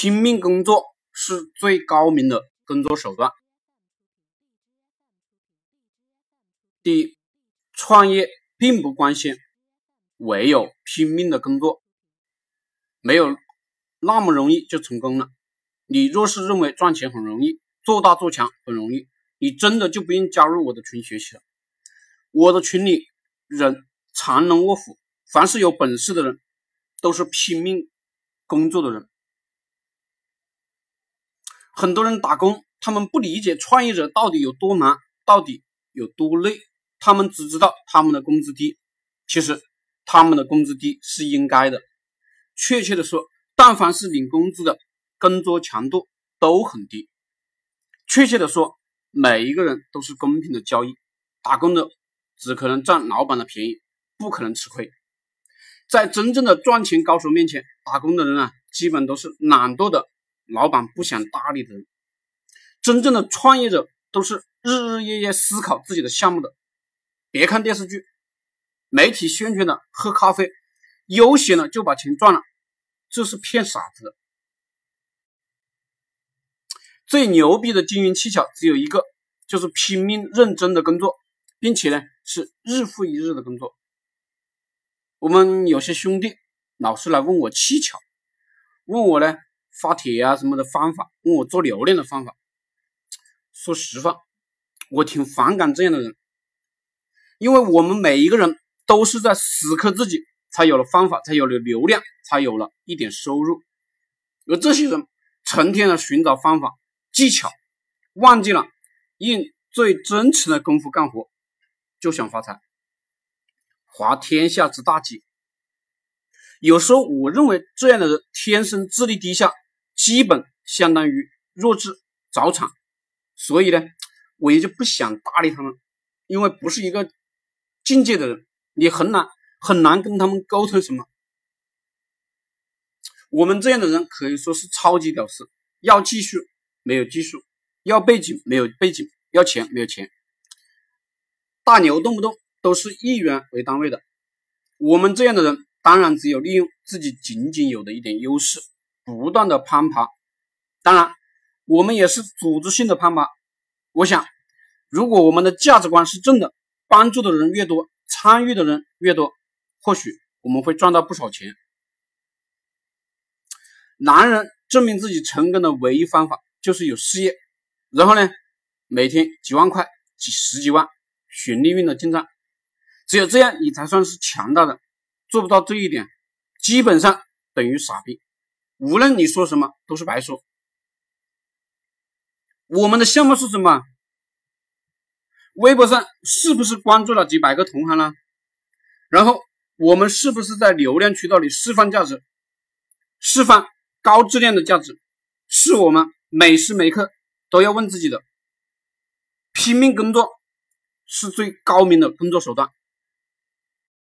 拼命工作是最高明的工作手段。第一，创业并不光鲜，唯有拼命的工作，没有那么容易就成功了。你若是认为赚钱很容易，做大做强很容易，你真的就不用加入我的群学习了。我的群里人藏龙卧虎，凡是有本事的人，都是拼命工作的人。很多人打工，他们不理解创业者到底有多难，到底有多累，他们只知道他们的工资低。其实他们的工资低是应该的。确切的说，但凡是领工资的，工作强度都很低。确切的说，每一个人都是公平的交易，打工的只可能占老板的便宜，不可能吃亏。在真正的赚钱高手面前，打工的人啊，基本都是懒惰的。老板不想搭理的人，真正的创业者都是日日夜夜思考自己的项目的。别看电视剧、媒体宣传的喝咖啡、悠闲了就把钱赚了，这是骗傻子的。最牛逼的经营技巧只有一个，就是拼命认真的工作，并且呢是日复一日的工作。我们有些兄弟老是来问我技巧，问我呢。发帖啊什么的方法，问我做流量的方法。说实话，我挺反感这样的人，因为我们每一个人都是在死磕自己，才有了方法，才有了流量，才有了一点收入。而这些人成天的寻找方法、技巧，忘记了用最真诚的功夫干活，就想发财，滑天下之大稽。有时候我认为这样的人天生智力低下。基本相当于弱智早产，所以呢，我也就不想搭理他们，因为不是一个境界的人，你很难很难跟他们沟通什么。我们这样的人可以说是超级屌丝，要技术没有技术，要背景没有背景，要钱没有钱，大牛动不动都是亿元为单位的。我们这样的人，当然只有利用自己仅仅有的一点优势。不断的攀爬，当然，我们也是组织性的攀爬。我想，如果我们的价值观是正的，帮助的人越多，参与的人越多，或许我们会赚到不少钱。男人证明自己成功的唯一方法就是有事业，然后呢，每天几万块、几十几万，循利润的进账。只有这样，你才算是强大的。做不到这一点，基本上等于傻逼。无论你说什么都是白说。我们的项目是什么？微博上是不是关注了几百个同行呢？然后我们是不是在流量渠道里释放价值，释放高质量的价值？是我们每时每刻都要问自己的。拼命工作是最高明的工作手段。